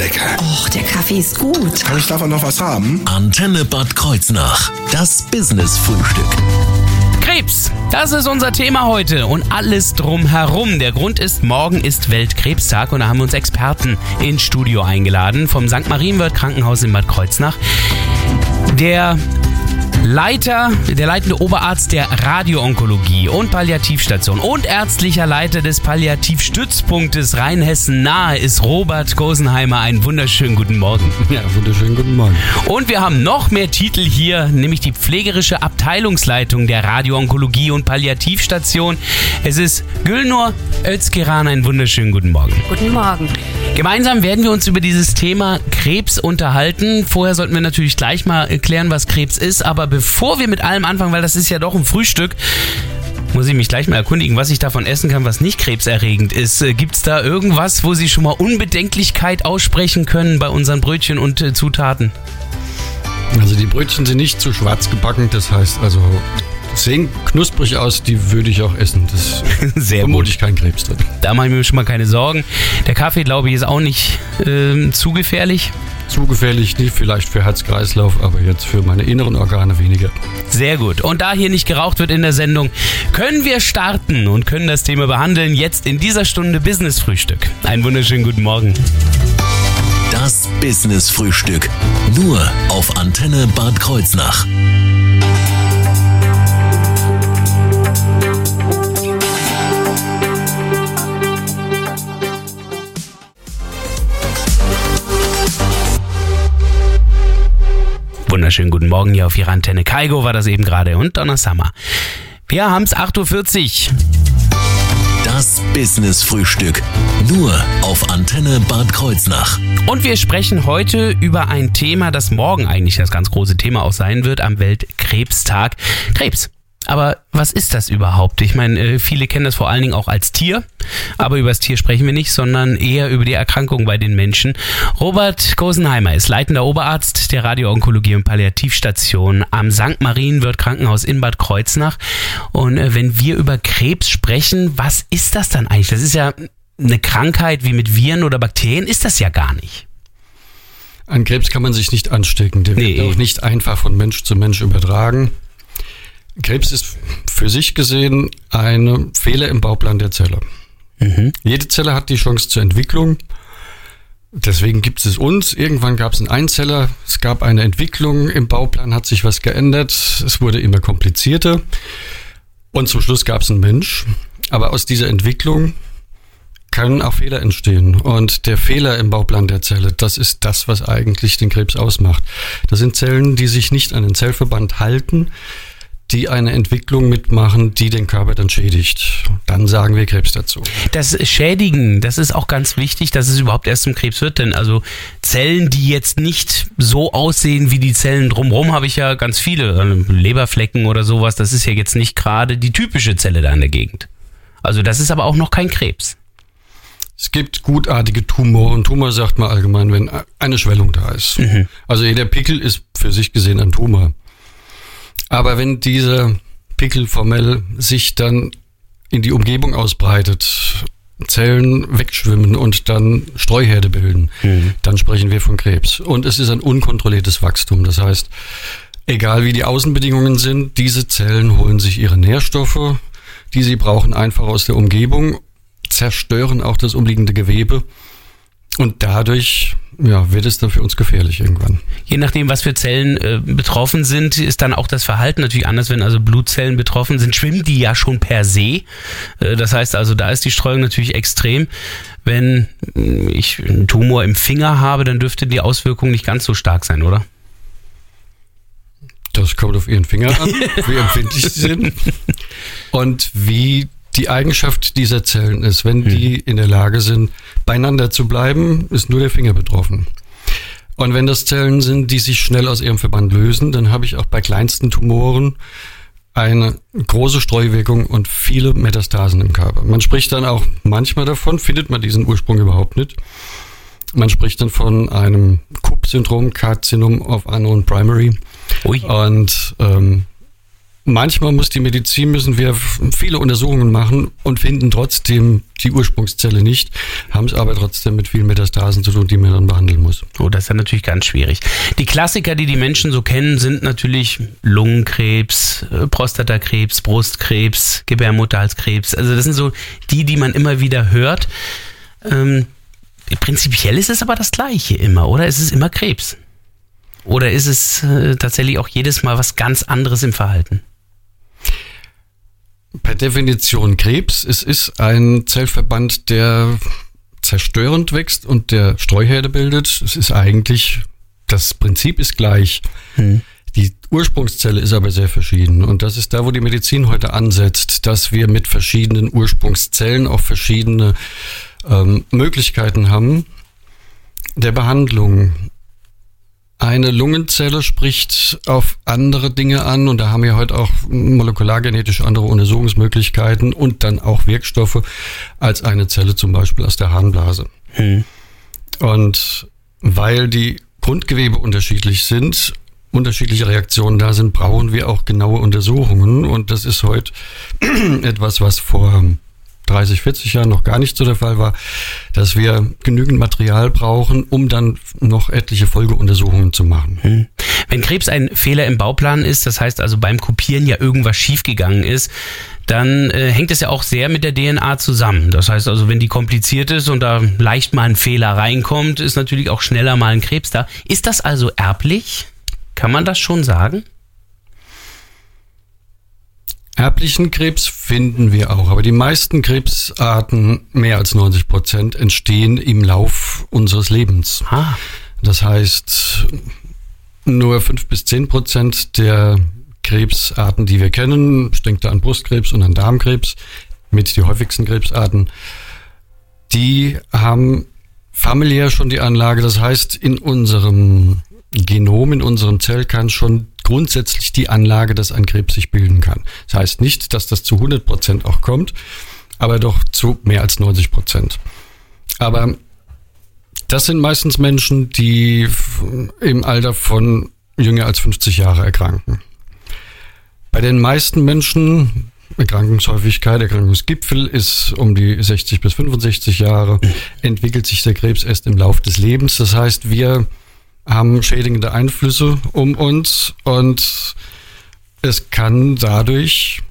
lecker. Och, der Kaffee ist gut. Kann ich davon noch was haben? Antenne Bad Kreuznach. Das Business-Frühstück. Krebs, das ist unser Thema heute und alles drumherum. Der Grund ist, morgen ist Weltkrebstag und da haben wir uns Experten ins Studio eingeladen vom St. Marienwirt Krankenhaus in Bad Kreuznach. Der Leiter, der leitende Oberarzt der Radioonkologie und Palliativstation und ärztlicher Leiter des Palliativstützpunktes Rheinhessen nahe ist Robert Gosenheimer. Einen wunderschönen guten Morgen. Ja, wunderschönen guten Morgen. Und wir haben noch mehr Titel hier, nämlich die pflegerische Abteilungsleitung der Radioonkologie und Palliativstation. Es ist Gülnur Özgeran. Einen wunderschönen guten Morgen. Guten Morgen. Gemeinsam werden wir uns über dieses Thema Krebs unterhalten. Vorher sollten wir natürlich gleich mal erklären, was Krebs ist. Aber bevor wir mit allem anfangen, weil das ist ja doch ein Frühstück, muss ich mich gleich mal erkundigen, was ich davon essen kann, was nicht krebserregend ist. Äh, Gibt es da irgendwas, wo Sie schon mal Unbedenklichkeit aussprechen können bei unseren Brötchen und äh, Zutaten? Also die Brötchen sind nicht zu schwarz gebacken, das heißt also sehen knusprig aus, die würde ich auch essen. Das Sehr vermutlich kein Krebs drin. Da mache ich mir schon mal keine Sorgen. Der Kaffee, glaube ich, ist auch nicht ähm, zu gefährlich. Zu gefährlich, nicht vielleicht für Herz-Kreislauf, aber jetzt für meine inneren Organe weniger. Sehr gut. Und da hier nicht geraucht wird in der Sendung, können wir starten und können das Thema behandeln. Jetzt in dieser Stunde Business-Frühstück. Einen wunderschönen guten Morgen. Das Business-Frühstück. Nur auf Antenne Bad Kreuznach. Wunderschönen guten Morgen hier auf Ihrer Antenne. Kaigo war das eben gerade und Donna Summer. Wir haben es 8.40 Uhr. Das Business-Frühstück. Nur auf Antenne Bad Kreuznach. Und wir sprechen heute über ein Thema, das morgen eigentlich das ganz große Thema auch sein wird am Weltkrebstag. Krebs. Aber was ist das überhaupt? Ich meine, äh, viele kennen das vor allen Dingen auch als Tier, aber über das Tier sprechen wir nicht, sondern eher über die Erkrankung bei den Menschen. Robert Gosenheimer ist leitender Oberarzt der Radioonkologie und Palliativstation am St. Marienwirt Krankenhaus in Bad Kreuznach. Und äh, wenn wir über Krebs sprechen, was ist das dann eigentlich? Das ist ja eine Krankheit wie mit Viren oder Bakterien, ist das ja gar nicht. An Krebs kann man sich nicht anstecken. Der Nee. wird auch nicht einfach von Mensch zu Mensch übertragen. Krebs ist für sich gesehen ein Fehler im Bauplan der Zelle. Jede Zelle hat die Chance zur Entwicklung. Deswegen gibt es uns. Irgendwann gab es einen Einzeller. Es gab eine Entwicklung im Bauplan, hat sich was geändert. Es wurde immer komplizierter. Und zum Schluss gab es einen Mensch. Aber aus dieser Entwicklung können auch Fehler entstehen. Und der Fehler im Bauplan der Zelle, das ist das, was eigentlich den Krebs ausmacht. Das sind Zellen, die sich nicht an den Zellverband halten, die eine Entwicklung mitmachen, die den Körper dann schädigt. Dann sagen wir Krebs dazu. Das Schädigen, das ist auch ganz wichtig, dass es überhaupt erst zum Krebs wird. Denn also Zellen, die jetzt nicht so aussehen wie die Zellen drumherum, habe ich ja ganz viele. Also Leberflecken oder sowas, das ist ja jetzt nicht gerade die typische Zelle da in der Gegend. Also das ist aber auch noch kein Krebs. Es gibt gutartige Tumoren. Tumor sagt man allgemein, wenn eine Schwellung da ist. Also jeder Pickel ist für sich gesehen ein Tumor. Aber wenn dieser Pickel formell sich dann in die Umgebung ausbreitet, Zellen wegschwimmen und dann Streuherde bilden, dann sprechen wir von Krebs. Und es ist ein unkontrolliertes Wachstum. Das heißt, egal wie die Außenbedingungen sind, diese Zellen holen sich ihre Nährstoffe, die sie brauchen, einfach aus der Umgebung, zerstören auch das umliegende Gewebe. Und dadurch ja, wird es dann für uns gefährlich irgendwann. Je nachdem, was für Zellen äh, betroffen sind, ist dann auch das Verhalten natürlich anders. Wenn also Blutzellen betroffen sind, schwimmen die ja schon per se. Äh, das heißt also, da ist die Streuung natürlich extrem. Wenn mh, ich einen Tumor im Finger habe, dann dürfte die Auswirkung nicht ganz so stark sein, oder? Das kommt auf Ihren Finger an, wie empfindlich sie sind und wie die Eigenschaft dieser Zellen ist. Wenn die in der Lage sind, beieinander zu bleiben, ist nur der Finger betroffen. Und wenn das Zellen sind, die sich schnell aus ihrem Verband lösen, dann habe ich auch bei kleinsten Tumoren eine große Streuwirkung und viele Metastasen im Körper. Man spricht dann auch manchmal davon, findet man diesen Ursprung überhaupt nicht. Man spricht dann von einem Coop-Syndrom, Karzinom of Unknown Primary. Ui. Und ähm, manchmal muss die Medizin, müssen wir viele Untersuchungen machen und finden trotzdem die Ursprungszelle nicht, haben es aber trotzdem mit vielen Metastasen zu tun, die man dann behandeln muss. Oh, das ist ja natürlich ganz schwierig. Die Klassiker, die die Menschen so kennen, sind natürlich Lungenkrebs, äh, Prostatakrebs, Brustkrebs, Gebärmutterhalskrebs. Also das sind so die, die man immer wieder hört. Ähm, prinzipiell ist es aber das Gleiche immer, oder? Es ist immer Krebs. Oder ist es äh, tatsächlich auch jedes Mal was ganz anderes im Verhalten? Per Definition Krebs. Es ist ein Zellverband, der zerstörend wächst und der Streuherde bildet. Es ist eigentlich, das Prinzip ist gleich. Hm. Die Ursprungszelle ist aber sehr verschieden. Und das ist da, wo die Medizin heute ansetzt, dass wir mit verschiedenen Ursprungszellen auch verschiedene ähm, Möglichkeiten haben der Behandlung. Eine Lungenzelle spricht auf andere Dinge an und da haben wir heute auch molekulargenetisch andere Untersuchungsmöglichkeiten und dann auch Wirkstoffe als eine Zelle zum Beispiel aus der Harnblase. Hm. Und weil die Grundgewebe unterschiedlich sind, unterschiedliche Reaktionen da sind, brauchen wir auch genaue Untersuchungen und das ist heute etwas, was vor 30, 40 Jahren noch gar nicht so der Fall war, dass wir genügend Material brauchen, um dann noch etliche Folgeuntersuchungen zu machen. Hm. Wenn Krebs ein Fehler im Bauplan ist, das heißt also beim Kopieren ja irgendwas schiefgegangen ist, dann äh, hängt es ja auch sehr mit der DNA zusammen. Das heißt also, wenn die kompliziert ist und da leicht mal ein Fehler reinkommt, ist natürlich auch schneller mal ein Krebs da. Ist das also erblich? Kann man das schon sagen? Erblichen Krebs finden wir auch, aber die meisten Krebsarten, mehr als 90 Prozent, entstehen im Lauf unseres Lebens. Ah. Das heißt, nur fünf bis zehn Prozent der Krebsarten, die wir kennen, ich denke da an Brustkrebs und an Darmkrebs, mit die häufigsten Krebsarten, die haben familiär schon die Anlage. Das heißt, in unserem Genom, in unserem Zellkern schon grundsätzlich die Anlage, dass ein Krebs sich bilden kann. Das heißt nicht, dass das zu 100 Prozent auch kommt, aber doch zu mehr als 90 Prozent. Aber das sind meistens Menschen, die im Alter von jünger als 50 Jahre erkranken. Bei den meisten Menschen, Erkrankungshäufigkeit, Erkrankungsgipfel ist um die 60 bis 65 Jahre, entwickelt sich der Krebs erst im Lauf des Lebens. Das heißt, wir haben schädigende Einflüsse um uns und es kann dadurch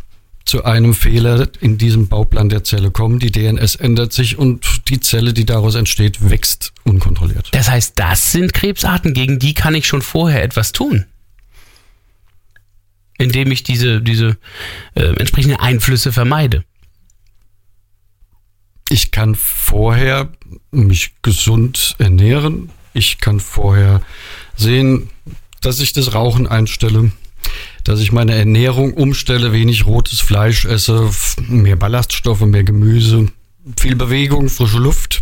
zu einem Fehler in diesem Bauplan der Zelle kommen. Die DNS ändert sich und die Zelle, die daraus entsteht, wächst unkontrolliert. Das heißt, das sind Krebsarten, gegen die kann ich schon vorher etwas tun. Indem ich diese, diese äh, entsprechenden Einflüsse vermeide. Ich kann vorher mich gesund ernähren, ich kann vorher sehen, dass ich das Rauchen einstelle, dass ich meine Ernährung umstelle, wenig rotes Fleisch esse, mehr Ballaststoffe, mehr Gemüse, viel Bewegung, frische Luft.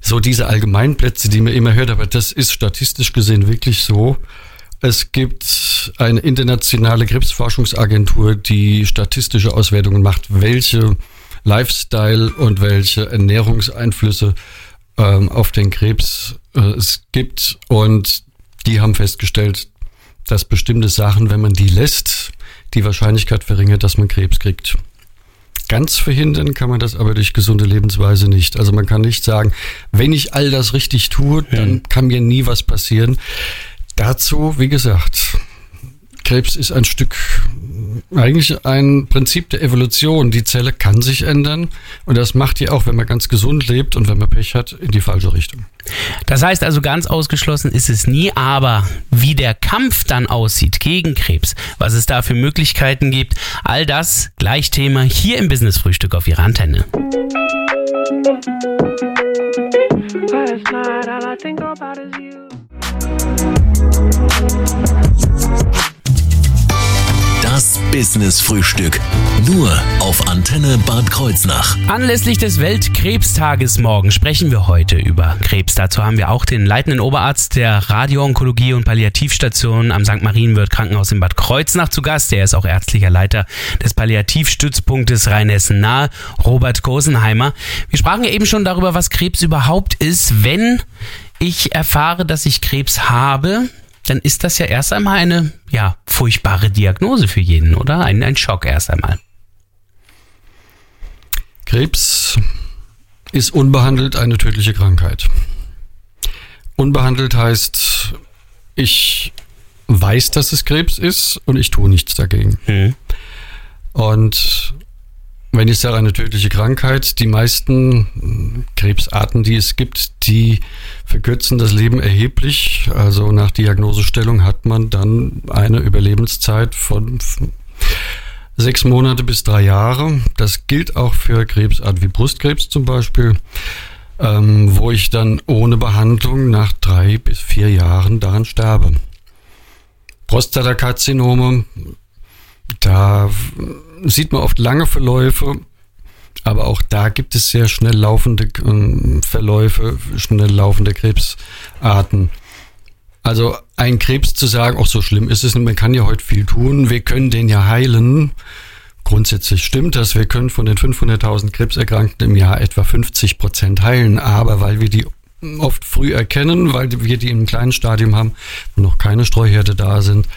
So diese Allgemeinplätze, die man immer hört, aber das ist statistisch gesehen wirklich so. Es gibt eine internationale Krebsforschungsagentur, die statistische Auswertungen macht, welche Lifestyle und welche Ernährungseinflüsse ähm, auf den Krebs äh, es gibt. Und die haben festgestellt, dass bestimmte Sachen, wenn man die lässt, die Wahrscheinlichkeit verringert, dass man Krebs kriegt. Ganz verhindern kann man das aber durch gesunde Lebensweise nicht. Also man kann nicht sagen, wenn ich all das richtig tue, dann kann mir nie was passieren. Dazu, wie gesagt, Krebs ist ein Stück, eigentlich ein Prinzip der Evolution. Die Zelle kann sich ändern und das macht die auch, wenn man ganz gesund lebt und wenn man Pech hat, in die falsche Richtung. Das heißt also, ganz ausgeschlossen ist es nie, aber wie der Kampf dann aussieht gegen Krebs, was es da für Möglichkeiten gibt, all das gleich Thema hier im Business Frühstück auf Ihrer Antenne. Last night, all I think about is you. Das Business Frühstück. Nur auf Antenne Bad Kreuznach. Anlässlich des Weltkrebstages morgen sprechen wir heute über Krebs. Dazu haben wir auch den leitenden Oberarzt der Radioonkologie und Palliativstation am St. Marienwirt Krankenhaus in Bad Kreuznach zu Gast. Der ist auch ärztlicher Leiter des Palliativstützpunktes Rheinhessen nahe, Robert Kosenheimer. Wir sprachen ja eben schon darüber, was Krebs überhaupt ist, wenn ich erfahre, dass ich Krebs habe dann ist das ja erst einmal eine, ja, furchtbare Diagnose für jeden, oder? Ein, ein Schock erst einmal. Krebs ist unbehandelt eine tödliche Krankheit. Unbehandelt heißt, ich weiß, dass es Krebs ist und ich tue nichts dagegen. Mhm. Und wenn ich sage eine tödliche Krankheit, die meisten Krebsarten, die es gibt, die verkürzen das Leben erheblich. Also nach Diagnosestellung hat man dann eine Überlebenszeit von sechs Monate bis drei Jahre. Das gilt auch für Krebsarten wie Brustkrebs zum Beispiel, ähm, wo ich dann ohne Behandlung nach drei bis vier Jahren daran sterbe. Prostatakarzinome, da sieht man oft lange Verläufe, aber auch da gibt es sehr schnell laufende äh, Verläufe, schnell laufende Krebsarten. Also ein Krebs zu sagen, auch so schlimm ist es, man kann ja heute viel tun, wir können den ja heilen. Grundsätzlich stimmt das, wir können von den 500.000 Krebserkrankten im Jahr etwa 50 Prozent heilen, aber weil wir die oft früh erkennen, weil wir die im kleinen Stadium haben, wo noch keine Streuherde da sind,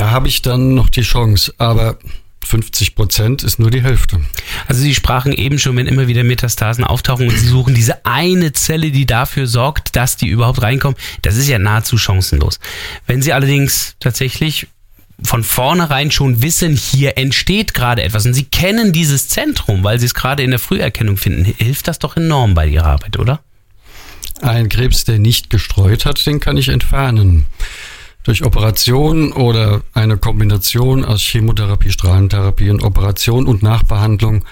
da habe ich dann noch die Chance. Aber 50 Prozent ist nur die Hälfte. Also Sie sprachen eben schon, wenn immer wieder Metastasen auftauchen und Sie suchen diese eine Zelle, die dafür sorgt, dass die überhaupt reinkommen. Das ist ja nahezu chancenlos. Wenn Sie allerdings tatsächlich von vornherein schon wissen, hier entsteht gerade etwas und Sie kennen dieses Zentrum, weil Sie es gerade in der Früherkennung finden, hilft das doch enorm bei Ihrer Arbeit, oder? Ein Krebs, der nicht gestreut hat, den kann ich entfernen durch Operation oder eine Kombination aus Chemotherapie, Strahlentherapie und Operation und Nachbehandlung.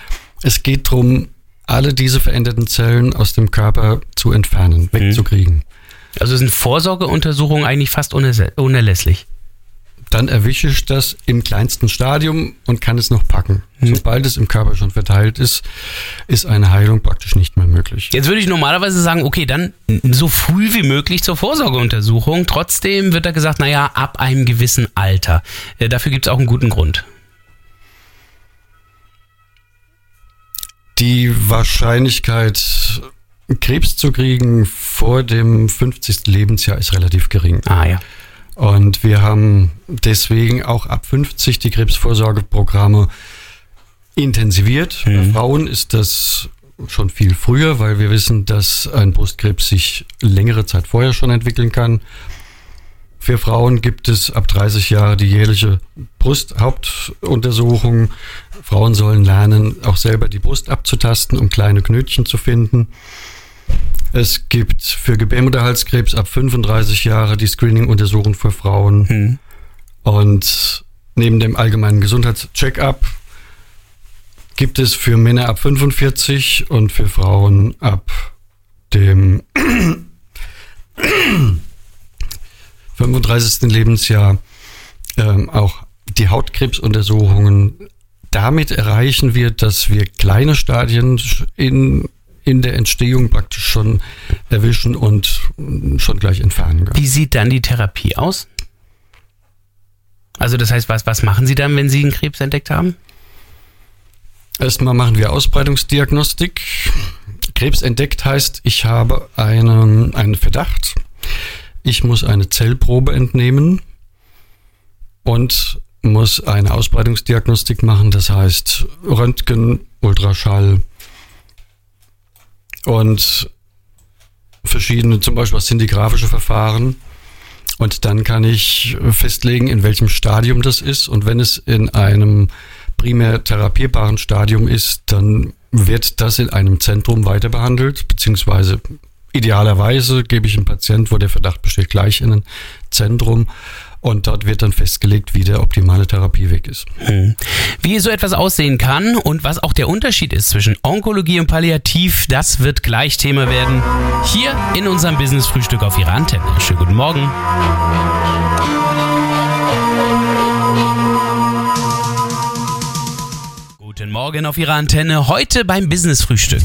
Es geht darum, alle diese veränderten Zellen aus dem Körper zu entfernen, wegzukriegen. Also sind Vorsorgeuntersuchungen eigentlich fast unerlässlich dann erwische ich das im kleinsten Stadium und kann es noch packen. Mhm. Sobald es im Körper schon verteilt ist, ist eine Heilung praktisch nicht mehr möglich. Jetzt würde ich normalerweise sagen, okay, dann so früh wie möglich zur Vorsorgeuntersuchung. Trotzdem wird da gesagt, naja, ab einem gewissen Alter. Äh, dafür gibt es auch einen guten Grund. Die Wahrscheinlichkeit, Krebs zu kriegen vor dem 50. Lebensjahr ist relativ gering. Ah ja. Und wir haben deswegen auch ab 50 die Krebsvorsorgeprogramme intensiviert. Mhm. Bei Frauen ist das schon viel früher, weil wir wissen, dass ein Brustkrebs sich längere Zeit vorher schon entwickeln kann. Für Frauen gibt es ab 30 Jahre die jährliche Brusthauptuntersuchung. Frauen sollen lernen, auch selber die Brust abzutasten, um kleine Knötchen zu finden. Es gibt für Gebärmutterhalskrebs ab 35 Jahre die Screening-Untersuchung für Frauen. Mhm. Und neben dem allgemeinen Gesundheitscheck-up gibt es für Männer ab 45 und für Frauen ab dem 35. Lebensjahr ähm, auch die Hautkrebsuntersuchungen. Damit erreichen wir, dass wir kleine Stadien in in der Entstehung praktisch schon erwischen und schon gleich entfernen können. Wie sieht dann die Therapie aus? Also das heißt, was, was machen Sie dann, wenn Sie einen Krebs entdeckt haben? Erstmal machen wir Ausbreitungsdiagnostik. Krebs entdeckt heißt, ich habe einen, einen Verdacht. Ich muss eine Zellprobe entnehmen und muss eine Ausbreitungsdiagnostik machen. Das heißt Röntgen, Ultraschall, und verschiedene, zum Beispiel was sind die grafische Verfahren. Und dann kann ich festlegen, in welchem Stadium das ist. Und wenn es in einem primär therapierbaren Stadium ist, dann wird das in einem Zentrum weiter behandelt, beziehungsweise idealerweise gebe ich einem Patient, wo der Verdacht besteht, gleich in ein Zentrum. Und dort wird dann festgelegt, wie der optimale Therapieweg ist. Hm. Wie so etwas aussehen kann und was auch der Unterschied ist zwischen Onkologie und Palliativ, das wird gleich Thema werden. Hier in unserem Business-Frühstück auf Ihrer Antenne. Schönen guten Morgen. Guten Morgen auf Ihrer Antenne. Heute beim Business-Frühstück.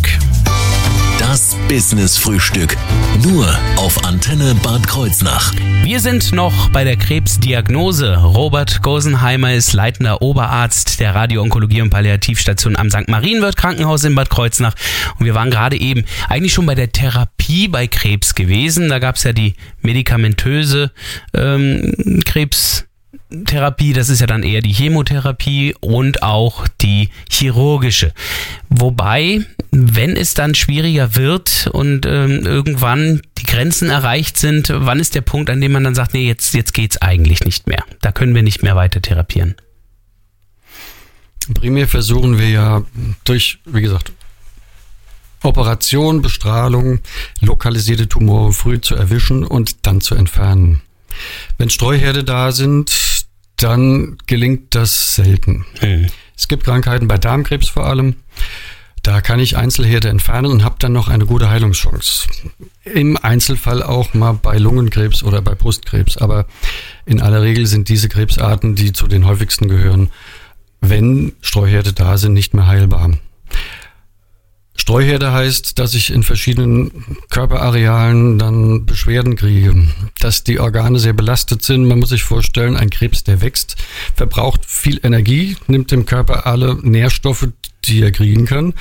Das Business Frühstück. Nur auf Antenne Bad Kreuznach. Wir sind noch bei der Krebsdiagnose. Robert Gosenheimer ist leitender Oberarzt der Radio-Onkologie und Palliativstation am St. Marienwirt Krankenhaus in Bad Kreuznach. Und wir waren gerade eben eigentlich schon bei der Therapie bei Krebs gewesen. Da gab es ja die medikamentöse ähm, Krebs. Das ist ja dann eher die Chemotherapie und auch die chirurgische. Wobei, wenn es dann schwieriger wird und ähm, irgendwann die Grenzen erreicht sind, wann ist der Punkt, an dem man dann sagt, nee, jetzt, jetzt geht's eigentlich nicht mehr. Da können wir nicht mehr weiter therapieren. Primär versuchen wir ja durch, wie gesagt, Operation, Bestrahlung, lokalisierte Tumore früh zu erwischen und dann zu entfernen. Wenn Streuherde da sind, dann gelingt das selten. Mhm. Es gibt Krankheiten bei Darmkrebs vor allem. Da kann ich Einzelherde entfernen und habe dann noch eine gute Heilungschance. Im Einzelfall auch mal bei Lungenkrebs oder bei Brustkrebs. Aber in aller Regel sind diese Krebsarten, die zu den häufigsten gehören, wenn Streuherde da sind, nicht mehr heilbar. Streuherde heißt, dass ich in verschiedenen Körperarealen dann Beschwerden kriege, dass die Organe sehr belastet sind. Man muss sich vorstellen, ein Krebs, der wächst, verbraucht viel Energie, nimmt dem Körper alle Nährstoffe, die er kriegen kann.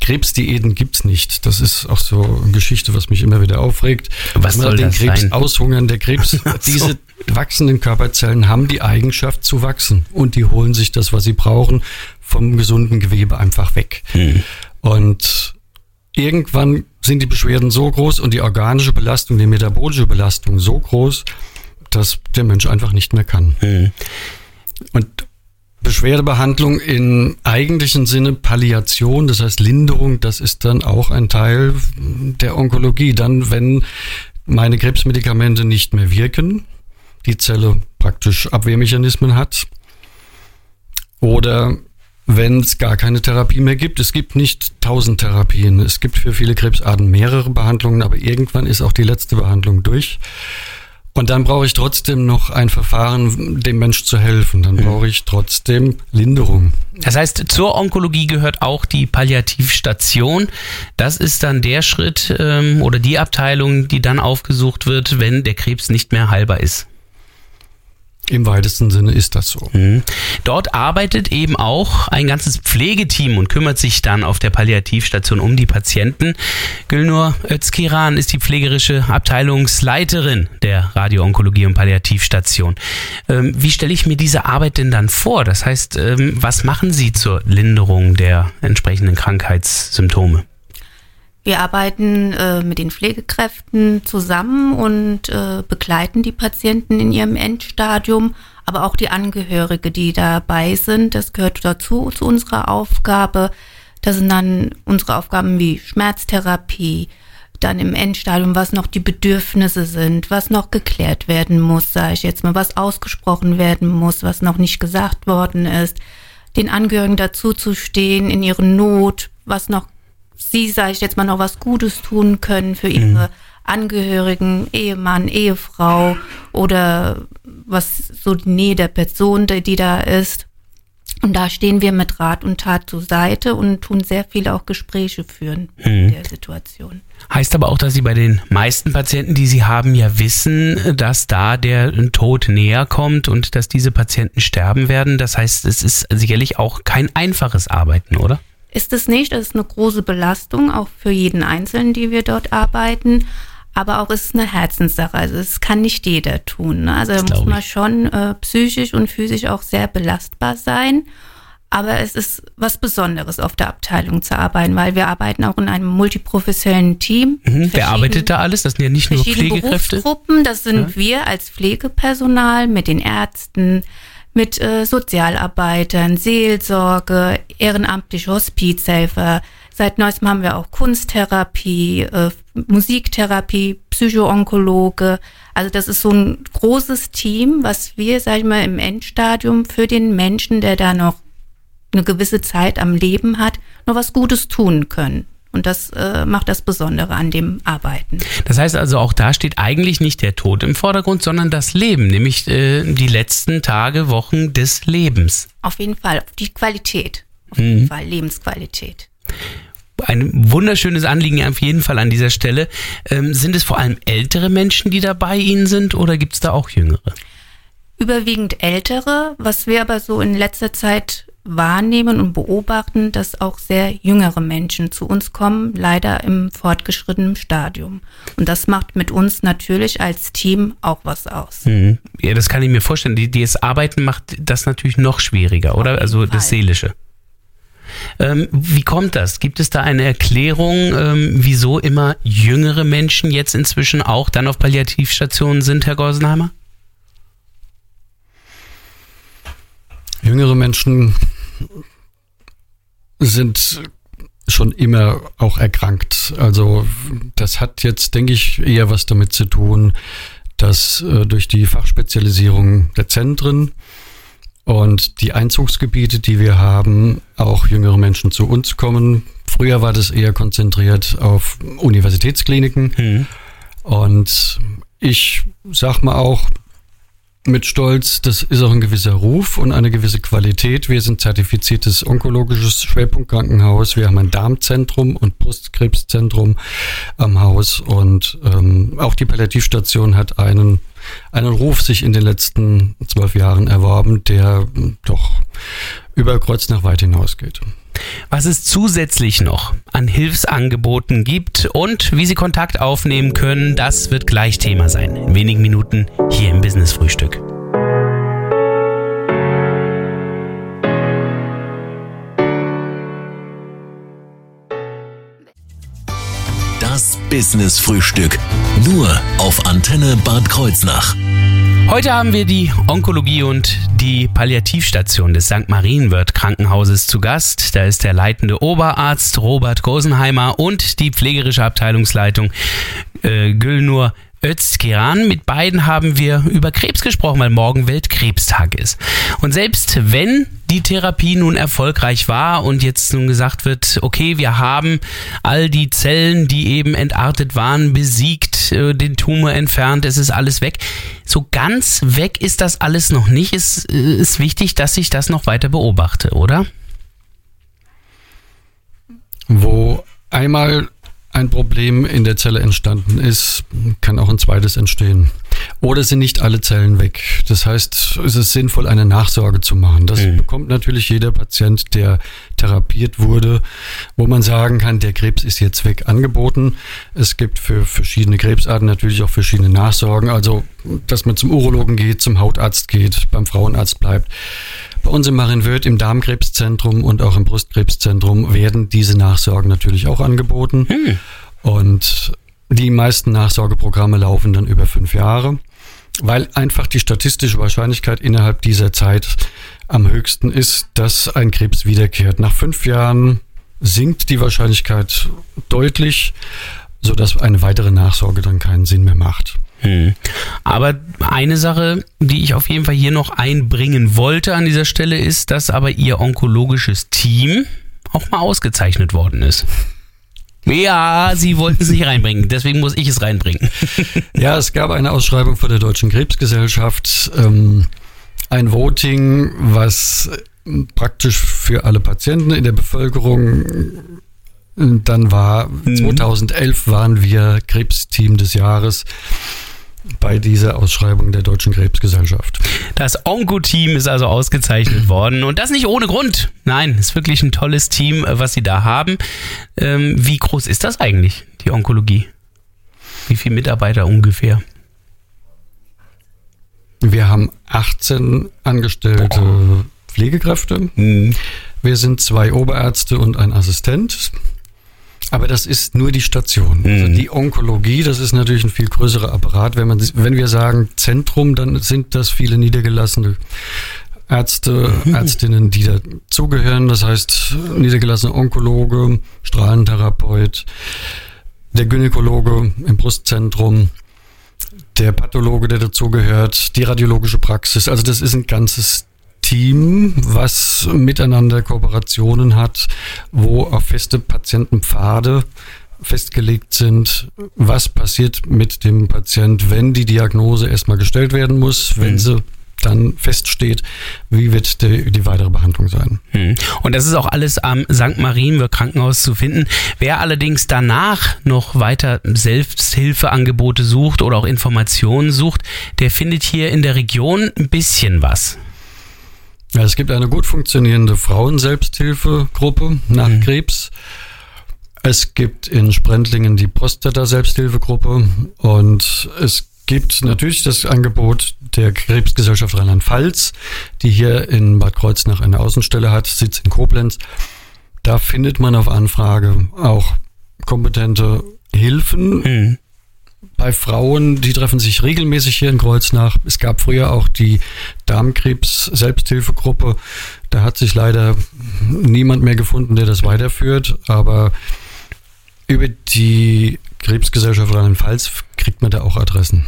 Krebsdiäten gibt's nicht. Das ist auch so eine Geschichte, was mich immer wieder aufregt. Was soll den Krebs sein? aushungern. Der Krebs, diese wachsenden Körperzellen haben die Eigenschaft zu wachsen und die holen sich das, was sie brauchen, vom gesunden Gewebe einfach weg. Hm. Und irgendwann sind die Beschwerden so groß und die organische Belastung, die metabolische Belastung so groß, dass der Mensch einfach nicht mehr kann. Mhm. Und Beschwerdebehandlung im eigentlichen Sinne Palliation, das heißt Linderung, das ist dann auch ein Teil der Onkologie. Dann, wenn meine Krebsmedikamente nicht mehr wirken, die Zelle praktisch Abwehrmechanismen hat oder wenn es gar keine Therapie mehr gibt. Es gibt nicht tausend Therapien. Es gibt für viele Krebsarten mehrere Behandlungen, aber irgendwann ist auch die letzte Behandlung durch. Und dann brauche ich trotzdem noch ein Verfahren, dem Mensch zu helfen. Dann mhm. brauche ich trotzdem Linderung. Das heißt, zur Onkologie gehört auch die Palliativstation. Das ist dann der Schritt ähm, oder die Abteilung, die dann aufgesucht wird, wenn der Krebs nicht mehr heilbar ist. Im weitesten Sinne ist das so. Mhm. Dort arbeitet eben auch ein ganzes Pflegeteam und kümmert sich dann auf der Palliativstation um die Patienten. Gülnur Özkiran ist die pflegerische Abteilungsleiterin der Radio-Onkologie und Palliativstation. Ähm, wie stelle ich mir diese Arbeit denn dann vor? Das heißt, ähm, was machen Sie zur Linderung der entsprechenden Krankheitssymptome? Wir arbeiten äh, mit den Pflegekräften zusammen und äh, begleiten die Patienten in ihrem Endstadium, aber auch die Angehörige, die dabei sind. Das gehört dazu zu unserer Aufgabe. Das sind dann unsere Aufgaben wie Schmerztherapie, dann im Endstadium, was noch die Bedürfnisse sind, was noch geklärt werden muss, sage ich jetzt mal, was ausgesprochen werden muss, was noch nicht gesagt worden ist, den Angehörigen dazu zu stehen in ihren Not, was noch sie, sage ich jetzt mal, noch was Gutes tun können für ihre mhm. Angehörigen, Ehemann, Ehefrau oder was so die Nähe der Person, die da ist. Und da stehen wir mit Rat und Tat zur Seite und tun sehr viele auch Gespräche führen mhm. in der Situation. Heißt aber auch, dass Sie bei den meisten Patienten, die Sie haben, ja wissen, dass da der Tod näher kommt und dass diese Patienten sterben werden. Das heißt, es ist sicherlich auch kein einfaches Arbeiten, oder? Ist es nicht. Das ist eine große Belastung, auch für jeden Einzelnen, die wir dort arbeiten. Aber auch ist es eine Herzenssache. Also es kann nicht jeder tun. Ne? Also da muss man schon äh, psychisch und physisch auch sehr belastbar sein. Aber es ist was Besonderes, auf der Abteilung zu arbeiten, weil wir arbeiten auch in einem multiprofessionellen Team. Mhm, wer arbeitet da alles? Das sind ja nicht nur Pflegekräfte. Berufsgruppen, das sind ja. wir als Pflegepersonal mit den Ärzten, mit äh, Sozialarbeitern, Seelsorge, ehrenamtliche Hospizhelfer. Seit neuestem haben wir auch Kunsttherapie, äh, Musiktherapie, Psychoonkologe. Also das ist so ein großes Team, was wir, sag ich mal, im Endstadium für den Menschen, der da noch eine gewisse Zeit am Leben hat, noch was Gutes tun können. Und das äh, macht das Besondere an dem Arbeiten. Das heißt also, auch da steht eigentlich nicht der Tod im Vordergrund, sondern das Leben, nämlich äh, die letzten Tage, Wochen des Lebens. Auf jeden Fall, die Qualität. Auf jeden mhm. Fall, Lebensqualität. ein wunderschönes Anliegen auf jeden Fall an dieser Stelle. Ähm, sind es vor allem ältere Menschen, die da bei Ihnen sind oder gibt es da auch jüngere? Überwiegend ältere, was wir aber so in letzter Zeit wahrnehmen und beobachten, dass auch sehr jüngere Menschen zu uns kommen, leider im fortgeschrittenen Stadium. Und das macht mit uns natürlich als Team auch was aus. Mhm. Ja, das kann ich mir vorstellen. Die, das Arbeiten macht das natürlich noch schwieriger, oder? Also Fall. das Seelische. Ähm, wie kommt das? Gibt es da eine Erklärung, ähm, wieso immer jüngere Menschen jetzt inzwischen auch dann auf Palliativstationen sind, Herr Gorsenheimer? Jüngere Menschen sind schon immer auch erkrankt. Also das hat jetzt, denke ich, eher was damit zu tun, dass äh, durch die Fachspezialisierung der Zentren und die Einzugsgebiete, die wir haben, auch jüngere Menschen zu uns kommen. Früher war das eher konzentriert auf Universitätskliniken. Mhm. Und ich sag mal auch, mit Stolz, das ist auch ein gewisser Ruf und eine gewisse Qualität. Wir sind zertifiziertes onkologisches Schwerpunktkrankenhaus. Wir haben ein Darmzentrum und Brustkrebszentrum am Haus und ähm, auch die Palliativstation hat einen einen Ruf sich in den letzten zwölf Jahren erworben, der doch über Kreuz nach weit hinausgeht was es zusätzlich noch an Hilfsangeboten gibt und wie Sie Kontakt aufnehmen können, das wird gleich Thema sein. In wenigen Minuten hier im Business Frühstück. Das Business Frühstück. Nur auf Antenne Bad Kreuznach. Heute haben wir die Onkologie und die Palliativstation des St. Marienwirt Krankenhauses zu Gast. Da ist der leitende Oberarzt Robert Gosenheimer und die pflegerische Abteilungsleitung äh, Gülnur Özkiran. Mit beiden haben wir über Krebs gesprochen, weil morgen Weltkrebstag ist. Und selbst wenn die Therapie nun erfolgreich war und jetzt nun gesagt wird, okay, wir haben all die Zellen, die eben entartet waren, besiegt, äh, den Tumor entfernt, es ist alles weg. So ganz weg ist das alles noch nicht. Es äh, ist wichtig, dass ich das noch weiter beobachte, oder? Wo einmal ein Problem in der Zelle entstanden ist, kann auch ein zweites entstehen. Oder sind nicht alle Zellen weg. Das heißt, es ist sinnvoll, eine Nachsorge zu machen. Das mhm. bekommt natürlich jeder Patient, der therapiert wurde, wo man sagen kann, der Krebs ist jetzt weg angeboten. Es gibt für verschiedene Krebsarten natürlich auch verschiedene Nachsorgen. Also, dass man zum Urologen geht, zum Hautarzt geht, beim Frauenarzt bleibt. Bei uns im Marienwörth im Darmkrebszentrum und auch im Brustkrebszentrum werden diese Nachsorgen natürlich auch angeboten. Hm. Und die meisten Nachsorgeprogramme laufen dann über fünf Jahre, weil einfach die statistische Wahrscheinlichkeit innerhalb dieser Zeit am höchsten ist, dass ein Krebs wiederkehrt. Nach fünf Jahren sinkt die Wahrscheinlichkeit deutlich, sodass eine weitere Nachsorge dann keinen Sinn mehr macht. Hm. Aber eine Sache, die ich auf jeden Fall hier noch einbringen wollte an dieser Stelle, ist, dass aber Ihr onkologisches Team auch mal ausgezeichnet worden ist. Ja, Sie wollten es nicht reinbringen, deswegen muss ich es reinbringen. Ja, es gab eine Ausschreibung von der Deutschen Krebsgesellschaft, ähm, ein Voting, was praktisch für alle Patienten in der Bevölkerung dann war, 2011 mhm. waren wir Krebsteam des Jahres bei dieser Ausschreibung der Deutschen Krebsgesellschaft. Das Onco-Team ist also ausgezeichnet worden und das nicht ohne Grund. Nein, ist wirklich ein tolles Team, was Sie da haben. Ähm, wie groß ist das eigentlich, die Onkologie? Wie viele Mitarbeiter ungefähr? Wir haben 18 angestellte Boah. Pflegekräfte. Mhm. Wir sind zwei Oberärzte und ein Assistent. Aber das ist nur die Station. Also mhm. Also die Onkologie, das ist natürlich ein viel größerer Apparat. Wenn, man, wenn wir sagen Zentrum, dann sind das viele niedergelassene Ärzte, mhm. Ärztinnen, die dazugehören. Das heißt, niedergelassene Onkologe, Strahlentherapeut, der Gynäkologe im Brustzentrum, der Pathologe, der dazugehört, die radiologische Praxis. Also das ist ein ganzes Team, was miteinander Kooperationen hat, wo auf feste Patientenpfade festgelegt sind, was passiert mit dem Patient, wenn die Diagnose erstmal gestellt werden muss, wenn mhm. sie dann feststeht, wie wird die, die weitere Behandlung sein. Hm. Und das ist auch alles am St. Marienburg Krankenhaus zu finden. Wer allerdings danach noch weiter Selbsthilfeangebote sucht oder auch Informationen sucht, der findet hier in der Region ein bisschen was. Es gibt eine gut funktionierende Frauenselbsthilfegruppe nach mhm. Krebs. Es gibt in Sprendlingen die Prostata-Selbsthilfegruppe und es gibt natürlich das Angebot der Krebsgesellschaft Rheinland-Pfalz, die hier in Bad Kreuznach eine Außenstelle hat, Sitz in Koblenz. Da findet man auf Anfrage auch kompetente Hilfen. Mhm. Bei Frauen, die treffen sich regelmäßig hier in Kreuznach. Es gab früher auch die Darmkrebs-Selbsthilfegruppe. Da hat sich leider niemand mehr gefunden, der das weiterführt. Aber über die Krebsgesellschaft Rheinland-Pfalz kriegt man da auch Adressen.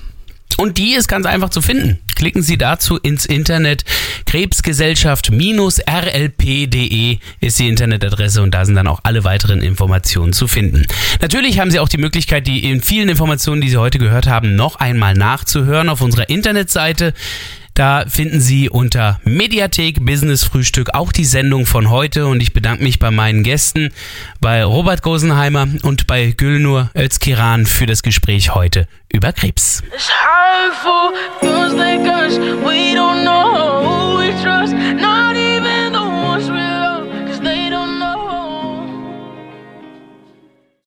Und die ist ganz einfach zu finden. Klicken Sie dazu ins Internet. Krebsgesellschaft-rlp.de ist die Internetadresse und da sind dann auch alle weiteren Informationen zu finden. Natürlich haben Sie auch die Möglichkeit, die in vielen Informationen, die Sie heute gehört haben, noch einmal nachzuhören auf unserer Internetseite. Da finden Sie unter Mediathek Business Frühstück auch die Sendung von heute. Und ich bedanke mich bei meinen Gästen, bei Robert Gosenheimer und bei Gülnur Özkiran für das Gespräch heute über Krebs. It's